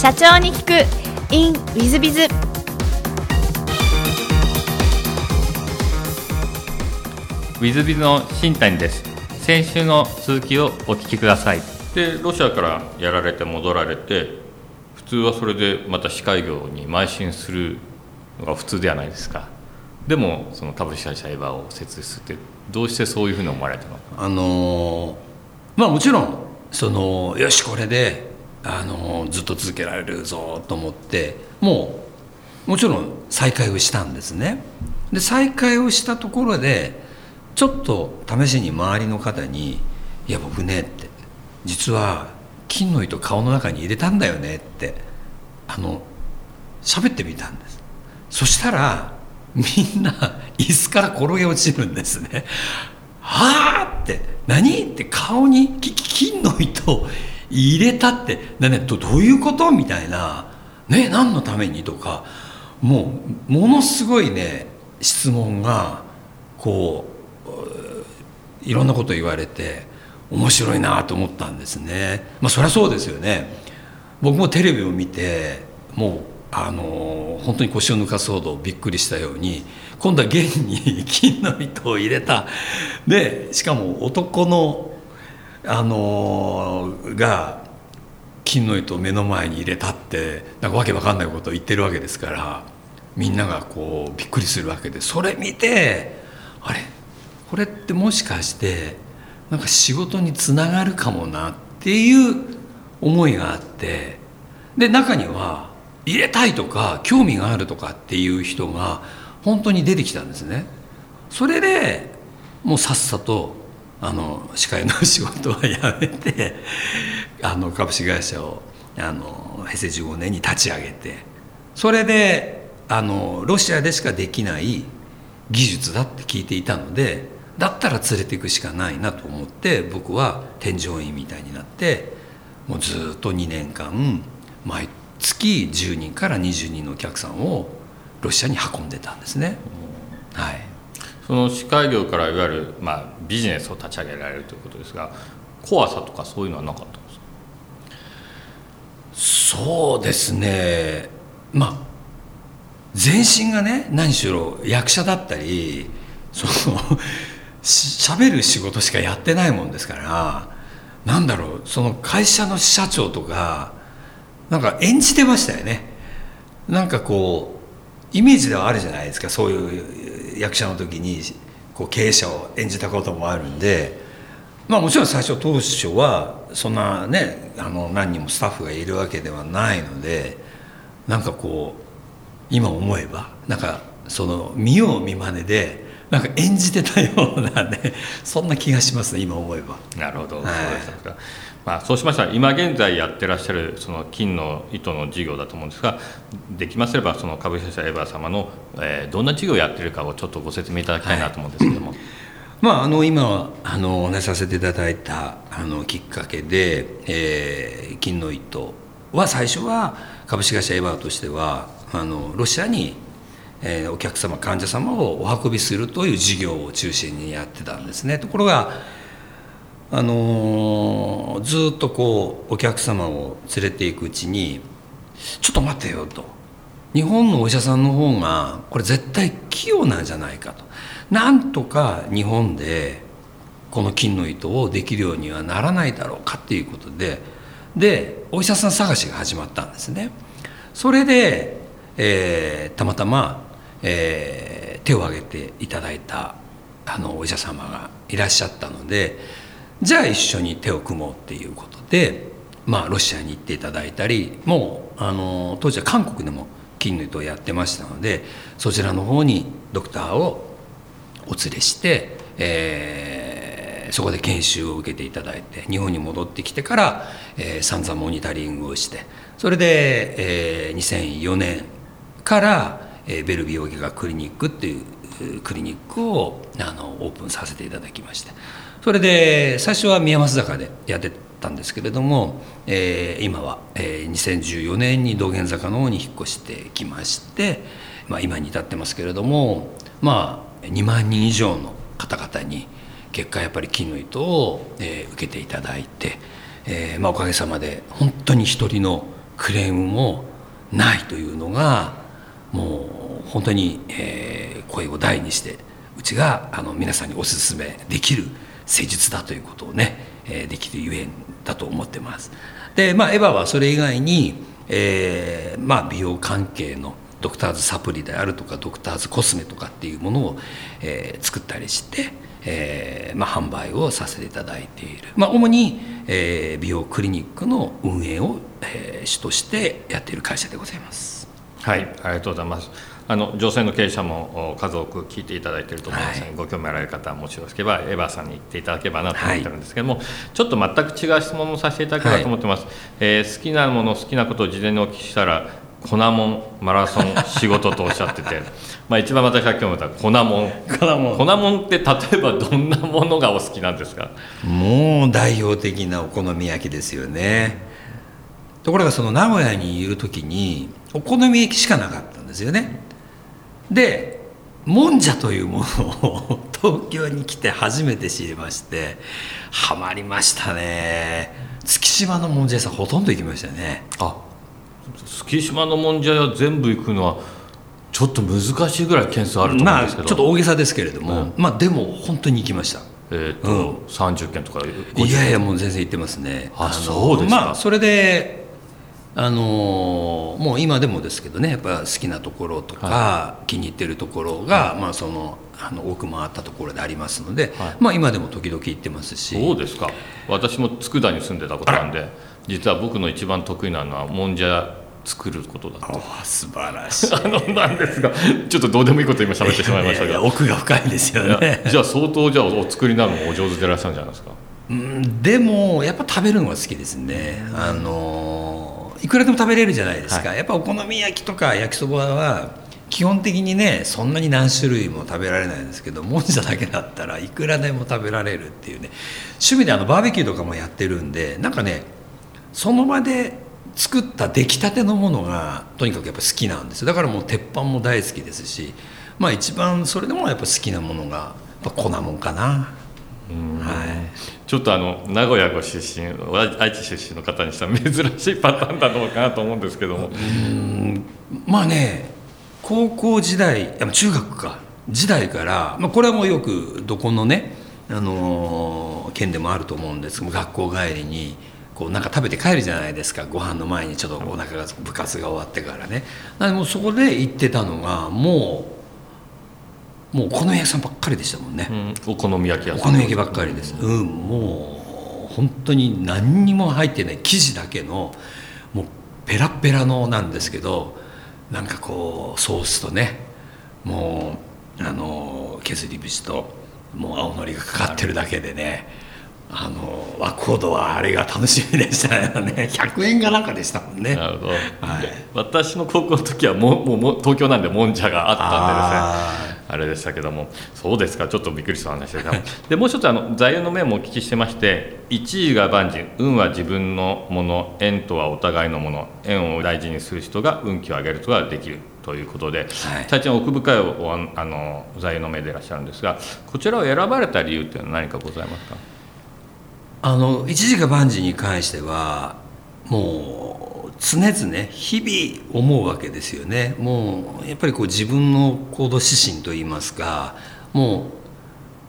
社長に聞く。In ウィズビズウィズビズの新谷です。先週の続きをお聞きください。でロシアからやられて戻られて普通はそれでまた司会業に邁進するのが普通ではないですか。でもその株式会社エヴァを設立してどうしてそういうふうに思われたの？かあのまあもちろんそのよしこれであのずっと続けられるぞと思ってもうもちろん再開をしたんですね。で再開をしたところでちょっと試しに周りの方に「いや僕ね」って「実は金の糸顔の中に入れたんだよね」ってあの喋ってみたんです。そしたらみんな椅子から転げ落ちるんですね。はあって何？って顔に金の糸入れたって。ねどどういうこと？みたいな。ね何のために？とか。もうものすごいね質問がこういろんなこと言われて面白いなと思ったんですね。まあそりゃそうですよね。僕もテレビを見てもうあの本当に腰を抜かすほどびっくりしたように今度は弦に 金の糸を入れた。でしかも男のあのが金の糸を目の前に入れたってなんかわけわかんないことを言ってるわけですからみんながこうびっくりするわけでそれ見てあれ？これってもしかしてなんか仕事につながるかもなっていう思いがあってで中には入れたいとか興味があるとかっていう人が本当に出てきたんですね。それでもうさっさとあの司会の仕事はやめてあの株式会社をあの平成15年に立ち上げてそれであのロシアでしかできない技術だって聞いていたのでだったら連れていくしかないなと思って僕は添乗員みたいになってもうずっと2年間毎月10人から20人のお客さんをロシアに運んでたんですね。はい、その司会業からいわゆる、まあ、ビジネスを立ち上げられるということですが怖さとかそういうのはなかったんですか？そうですね。まあ全身がね何しろ役者だったりその喋る仕事しかやってないもんですからなんだろうその会社の社長とかなんか演じてましたよね。なんかこうイメージではあるじゃないですかそういう役者の時にこう経営者を演じたこともあるんでまあもちろん最初当初はそんなねあの何人もスタッフがいるわけではないのでなんかこう今思えばなんかその見よう見まねでなんか演じてたようなねそんな気がしますね今思えば。なるほど、はい、そうですかまあ、そうしましたら今現在やってらっしゃるその金の糸の事業だと思うんですができますればその株式会社エヴァ様の、えー、どんな事業をやってるかをちょっとご説明いただきたいなと思うんですけども。はい、まあ、あの今あのお話しさせていただいたあのきっかけで、えー、金の糸は最初は株式会社エヴァとしてはあのロシアにえー、お客様患者様をお運びするという事業を中心にやってたんですねところが、あのー、ずっとこうお客様を連れていくうちに「ちょっと待てよ」と「日本のお医者さんの方がこれ絶対器用なんじゃないか」と「なんとか日本でこの金の糸をできるようにはならないだろうか」っていうことででお医者さん探しが始まったんですね。それで、えー、たまたまえー、手を挙げていただいたあのお医者様がいらっしゃったのでじゃあ一緒に手を組もうっていうことで、まあ、ロシアに行っていただいたりもうあの当時は韓国でも筋の糸をやってましたのでそちらの方にドクターをお連れして、えー、そこで研修を受けていただいて日本に戻ってきてから、えー、散々モニタリングをしてそれで、えー、2004年からえベル美容外科クリニックっていうクリニックをあのオープンさせていただきまして。それで最初は宮益坂でやってたんですけれども、えー、今は、えー、2014年に道玄坂の方に引っ越してきまして、まあ、今に至ってますけれどもまあ2万人以上の方々に結果やっぱり金の糸を、えー、受けていただいて、えーまあ、おかげさまで本当に一人のクレームもないというのがもう本当に、えー、声を大にしてうちがあの皆さんにおすすめできる施術だということをね、えー、できるゆえんだと思ってます。でまあエヴァはそれ以外に、えーまあ、美容関係のドクターズサプリであるとかドクターズコスメとかっていうものを、えー、作ったりして、えーまあ、販売をさせていただいている、まあ、主に、えー、美容クリニックの運営を、えー、主としてやっている会社でございます。はいありがとうございますあの女性の経営者も数多く聞いていただいていると思いますので、はい、ご興味あられる方はもしよろしければエヴァさんに行っていただければなと思ってるんですけども、はい、ちょっと全く違う質問をさせていただければと思ってます、はい、えー、好きなもの好きなことを事前にお聞きしたら粉もんマラソン 仕事とおっしゃっててまあ一番私が興味持った粉もん。粉もん。粉もんって例えばどんなものがお好きなんですか？もう代表的なお好み焼きですよね。ところがその名古屋にいる時にお好み焼きしかなかったんですよねでもんじゃというものを東京に来て初めて知りましてハマりましたね。月島のもんじゃ屋さんほとんど行きましたね。あ月島のもんじゃ屋全部行くのはちょっと難しいぐらい件数あると思うんですけど、まあ、ちょっと大げさですけれども、うん、まあでも本当に行きました。えーとうん、30件とかいやいやもう全然行ってますね。あそうですか、まあ、それであのもう今でもですけどねやっぱ好きなところとか、はい、気に入ってるところが、まあ、そのあの多く回ったところでありますので、はい、まあ、今でも時々行ってますし。そうですか。私も佃に住んでたことなんで実は僕の一番得意なのはもんじゃ作ることだと。素晴らしい。あのなんですがちょっとどうでもいいこと今喋ってしまいましたけど奥が深いですよね。じゃあ相当じゃあお作りになるのお上手でいらっしゃるんじゃないですか？うんでもやっぱ食べるのが好きですね。あのいくらでも食べれるじゃないですか、はい、やっぱお好み焼きとか焼きそばは基本的にねそんなに何種類も食べられないんですけどもんじゃだけだったらいくらでも食べられるっていうね趣味であのバーベキューとかもやってるんでなんかねその場で作った出来たてのものがとにかくやっぱ好きなんですだからもう鉄板も大好きですしまあ一番それでもやっぱ好きなものがやっぱ粉もんかな。はい、ちょっとあの名古屋ご出身愛知出身の方にしたら珍しいパターンだろうかなと思うんですけども。まあね高校時代中学か時代から、まあ、これはもうよくどこのね、あのー、県でもあると思うんですけど学校帰りにこうなんか食べて帰るじゃないですか。ご飯の前にちょっとお腹が部活が終わってからね。でもそこで行ってたのがもうもうお好み焼きさんばっかりでしたもんね、うん、お好み焼き屋さん。お好み焼きばっかりです。うんもう本当に何にも入ってない生地だけのもうペラペラのなんですけどなんかこうソースとねもうあの削り節ともう青のりがかかってるだけでねあの和コードはあれが楽しみでしたね。100円がなんかでしたもんね。なるほど、はい、私の高校の時はもうもう東京なんでもんじゃがあったんでですねあれでしたけども。そうですか。ちょっとびっくりした話ででもう一つあの座右の銘もお聞きしてまして一位が万事運は自分のもの縁とはお互いのもの縁を大事にする人が運気を上げることができる。ということで、はい、大変奥深いおあの座右の銘でいらっしゃるんですがこちらを選ばれた理由っていうのは何かございますか？あの一時が万事に関してはもう常々日々思うわけですよね。もうやっぱりこう自分の行動指針といいますかも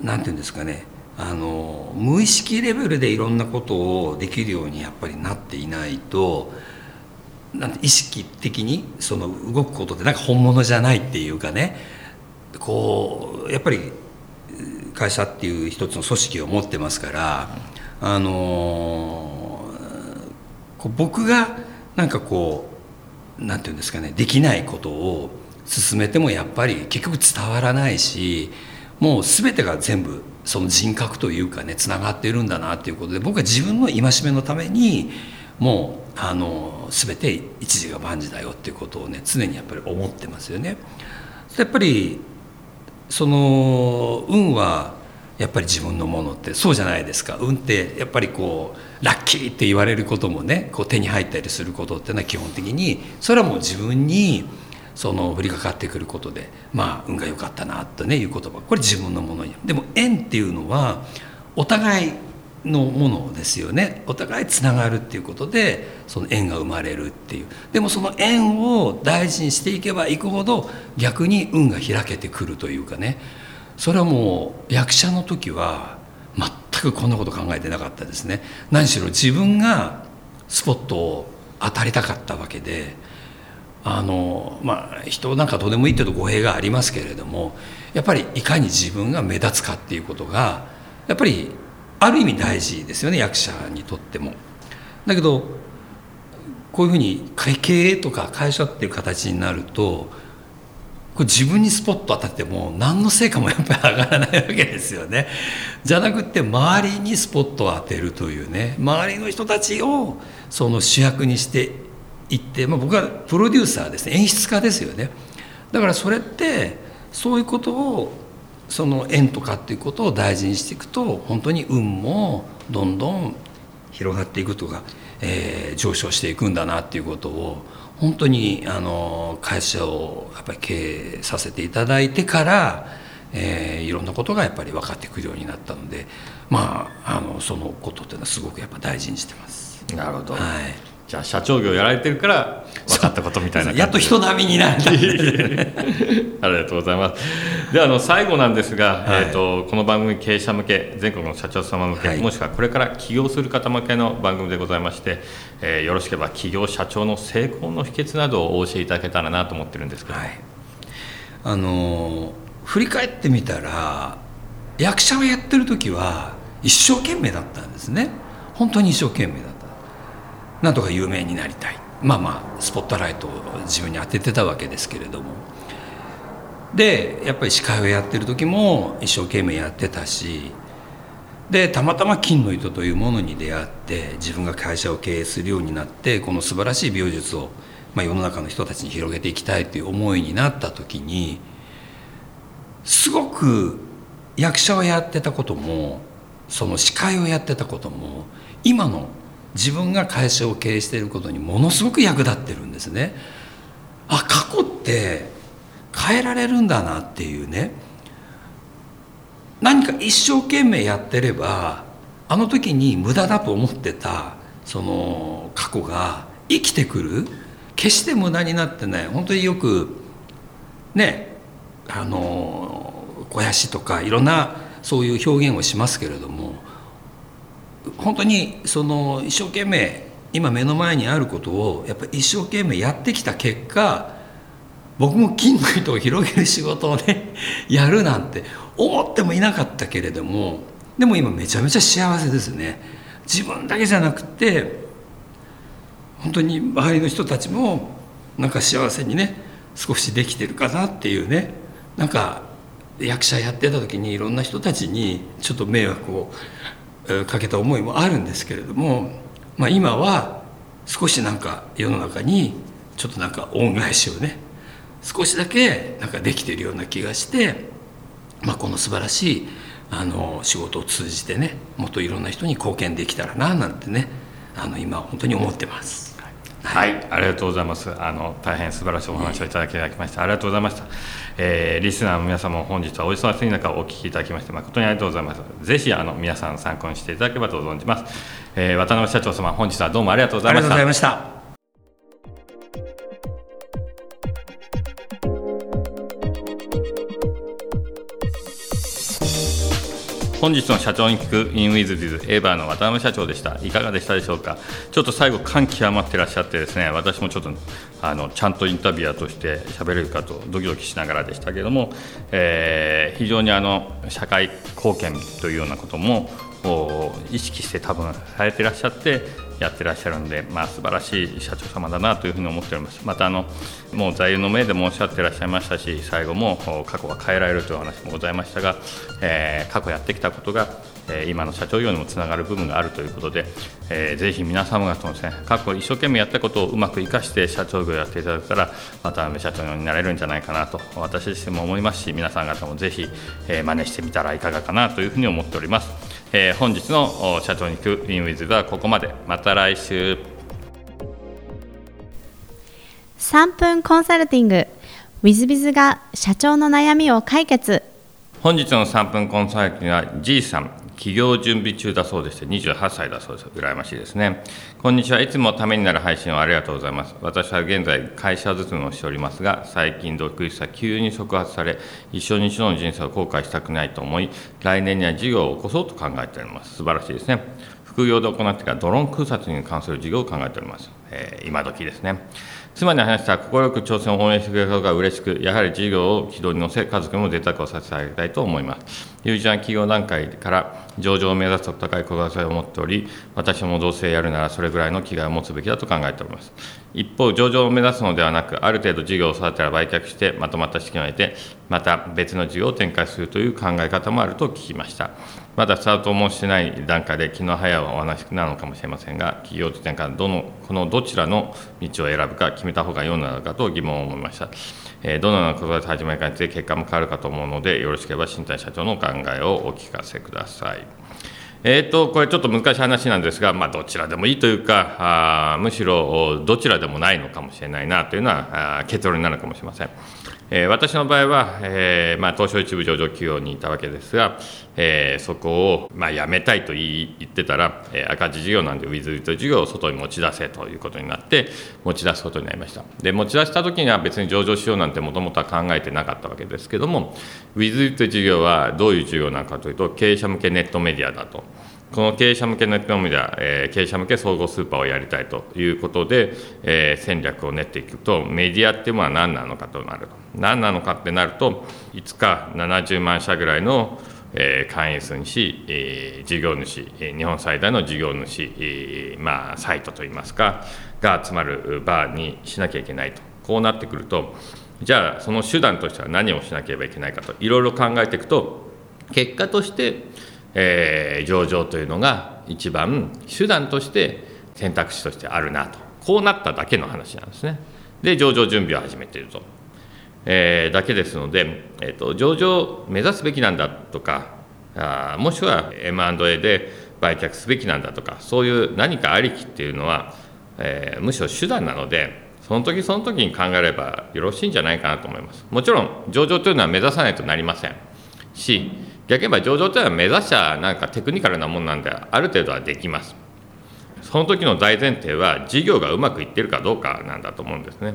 う何て言うんですかね。あの無意識レベルでいろんなことをできるようにやっぱりなっていないとなんて意識的にその動くことってなんか本物じゃないっていうかね。こうやっぱり会社っていう一つの組織を持ってますからあの僕がなんかこうなんていうんですかねできないことを進めてもやっぱり結局伝わらないしもう全てが全部その人格というかねつながっているんだなっていうことで僕は自分の戒めのためにもうあの全て一時が万事だよっていうことをね常にやっぱり思ってますよね。やっぱりその運はやっぱり自分のものってそうじゃないですか。運ってやっぱりこうラッキーって言われることもねこう手に入ったりすることっていうのは基本的にそれはもう自分にその降りかかってくることでまあ運が良かったなとねいう言葉。これ自分のものにでも縁っていうのはお互いのものですよね。お互いつながるっていうことでその縁が生まれるっていう。でもその縁を大事にしていけばいくほど逆に運が開けてくるというかね。それはもう役者の時は全くこんなこと考えてなかったですね何しろ自分がスポットを当たりたかったわけであのまあ人なんかどうでもいいっていうと語弊がありますけれどもやっぱりいかに自分が目立つかっていうことがやっぱりある意味大事ですよね役者にとっても。だけどこういうふうに経営とか会社っていう形になるとこれ自分にスポット当たっても何の成果もやっぱり上がらないわけですよね。じゃなくて周りにスポットを当てるというね周りの人たちをその主役にしていって、まあ、僕はプロデューサーですね演出家ですよね。だからそれってそういうことをその縁とかっていうことを大事にしていくと本当に運もどんどん広がっていくとか、えー、上昇していくんだなっていうことを本当にあの会社をやっぱり経営させていただいてから、えー、いろんなことがやっぱり分かってくるようになったのでまああのそのことっていうのはすごくやっぱ大事にしてます。なるほど、はいじゃあ社長業やられてるから分かったことみたいなやっと人並みになった。ありがとうございます。ではあの最後なんですが、はい、えーと、この番組経営者向け全国の社長様向け、はい、もしくはこれから起業する方向けの番組でございまして、えー、よろしければ起業社長の成功の秘訣などをお教えいただけたらなと思ってるんですけど、はい、あの振り返ってみたら役者をやってる時は一生懸命だったんですね。本当に一生懸命だなんとか有名になりたい。まあまあスポットライトを自分に当ててたわけですけれども。でやっぱり司会をやってる時も一生懸命やってたし。でたまたま金の糸というものに出会って自分が会社を経営するようになってこの素晴らしい美容術を、まあ、世の中の人たちに広げていきたいという思いになった時にすごく役者をやってたこともその司会をやってたことも今の自分が会社を経営していることにものすごく役立ってるんですね。あ過去って変えられるんだなっていうね。何か一生懸命やってればあの時に無駄だと思ってたその過去が生きてくる。決して無駄になってない。本当によくねあの肥やしとかいろんなそういう表現をしますけれども本当にその一生懸命今目の前にあることをやっぱ一生懸命やってきた結果僕も金の糸を広げる仕事をね やるなんて思ってもいなかったけれどもでも今めちゃめちゃ幸せですね。自分だけじゃなくて本当に周りの人たちもなんか幸せにね少しできてるかなっていうねなんか役者やってた時にいろんな人たちにちょっと迷惑をかけた思いもあるんですけれども、まあ、今は少しなんか世の中にちょっとなんか恩返しをね少しだけなんかできてるような気がして、まあ、この素晴らしいあの仕事を通じてねもっといろんな人に貢献できたらななんてねあの今本当に思ってます。はい、ありがとうございます。あの大変素晴らしいお話をいただきまして、ありがとうございました。えー、リスナーの皆様も本日はお忙しい中お聞きいただきまして誠にありがとうございます。ぜひあの皆さん参考にしていただければと存じます。えー、渡辺社長様本日はどうもありがとうございました。本日の社長に聞くインウィズビズエーバーの渡辺社長でした。いかがでしたでしょうか？ちょっと最後感極まってらっしゃってですね私もちょっとあのちゃんとインタビュアーとして喋れるかとドキドキしながらでしたけれども、えー、非常にあの社会貢献というようなことも意識して多分されてらっしゃってやってらっしゃるんで、まあ、素晴らしい社長様だなというふうに思っております。またあのもう座右の銘で申し上げてらっしゃいましたし、最後も過去は変えられるという話もございましたが、えー、過去やってきたことが、今の社長業にもつながる部分があるということで、えー、ぜひ皆様方もですね、過去一生懸命やったことをうまく生かして社長業をやっていただけたら、渡辺社長になれるんじゃないかなと、私自身も思いますし、皆さん方もぜひ、えー、真似してみたらいかがかなというふうに思っております。えー、本日の社長に行くインウィズはここまで。また来週。3分コンサルティング。w i z b i z が社長の悩みを解決。本日の3分コンサルティングは G さん起業準備中だそうでして28歳だそうです。羨ましいですね。こんにちは。いつもためになる配信をありがとうございます。私は現在会社勤めをしておりますが最近独立した急に触発され一生に一度の人生を後悔したくないと思い来年には事業を起こそうと考えております。素晴らしいですね。副業で行っていたドローン空撮に関する事業を考えております、えー、今時ですね。妻に話した快く挑戦を応援してくれたことが嬉しく、やはり事業を軌道に乗せ、家族にも贅沢をさせてあげたいと思います。友人は企業段階から上場を目指すと高い志を持っており、私もどうせやるならそれぐらいの気概を持つべきだと考えております。一方、上場を目指すのではなく、ある程度事業を育てたら売却して、まとまった資金を得て、また別の事業を展開するという考え方もあると聞きました。まだスタートもしてない段階で気の早いお話なのかもしれませんが、企業時点からどのこのどちらの道を選ぶか決めた方が良いのだろうかと疑問を思いました。えー、どのようなことで始まりかについて結果も変わるかと思うので、よろしければ新谷社長のお考えをお聞かせください。えーと、これちょっと難しい話なんですが、まあ、どちらでもいいというかあむしろどちらでもないのかもしれないなというのは結論になるかもしれません。えー、私の場合は、えーまあ、東証一部上場企業にいたわけですが、えー、そこを、まあ、辞めたいと言ってたら、えー、赤字事業なんでウィズウィズ事業を外に持ち出せということになって持ち出すことになりましたで持ち出した時には別に上場しようなんてもともとは考えてなかったわけですけどもウィズウィズ事業はどういう事業なのかというと経営者向けネットメディアだと。この経営者向けネットメディア、えー、経営者向け総合スーパーをやりたいということで、えー、戦略を練っていくと、メディアっていうのは何なのかとなると。何なのかってなると、いつか70万社ぐらいの、えー、会員数にし、えー、事業主、日本最大の事業主、えー、まあ、サイトといいますか、が集まる場にしなきゃいけないと。こうなってくると、じゃあ、その手段としては何をしなければいけないかと、いろいろ考えていくと、結果として、えー、上場というのが一番手段として選択肢としてあるなと。こうなっただけの話なんですね。で上場準備を始めていると、えー、だけですので、えーと、上場を目指すべきなんだとかあもしくは M&A で売却すべきなんだとかそういう何かありきっていうのは、えー、むしろ手段なのでその時その時に考えればよろしいんじゃないかなと思います。もちろん上場というのは目指さないとなりません。し逆に言えば上場というのは目指したなんかテクニカルなもんなんである程度はできます。その時の大前提は事業がうまくいってるかどうかなんだと思うんですね。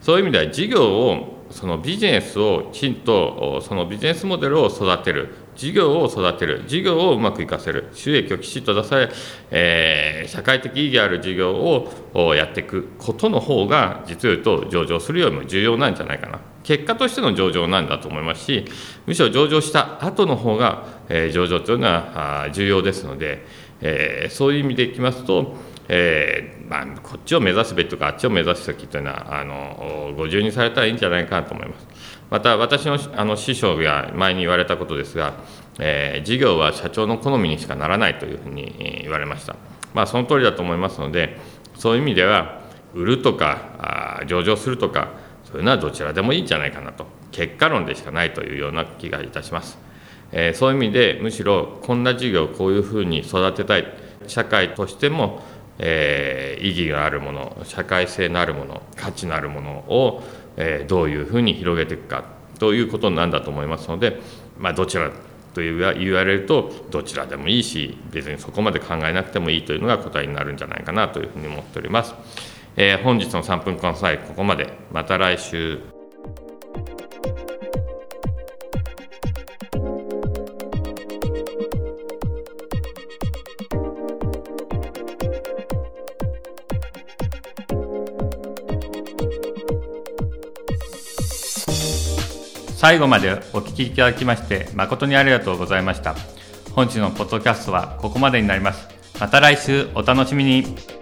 そういう意味では事業をそのビジネスをきちんとそのビジネスモデルを育てる。事業を育てる。事業をうまくいかせる。収益をきちんと出され、えー、社会的意義ある事業をやっていくことの方が実を言うと上場するよりも重要なんじゃないかな。結果としての上場なんだと思いますしむしろ上場した後の方が、えー、上場というのは重要ですので、えー、そういう意味でいきますと、えーまあ、こっちを目指すべきとかあっちを目指すべきというのはあのご自由にされたらいいんじゃないかなと思います。また私のあの師匠が前に言われたことですが、えー、事業は社長の好みにしかならないというふうに言われました。まあその通りだと思いますのでそういう意味では売るとかあ上場するとかそういうのはどちらでもいいんじゃないかなと。結果論でしかないというような気がいたします、えー、そういう意味でむしろこんな事業をこういうふうに育てたい。社会としても、えー、意義があるもの社会性のあるもの価値のあるものを、えー、どういうふうに広げていくかということなんだと思いますので、まあ、どちらと言われるとどちらでもいいし別にそこまで考えなくてもいいというのが答えになるんじゃないかなというふうに思っております。えー、本日の3分間サイここまで。また来週。最後までお聞きいただきまして誠にありがとうございました。本日のポッドキャストはここまでになります。また来週。お楽しみに。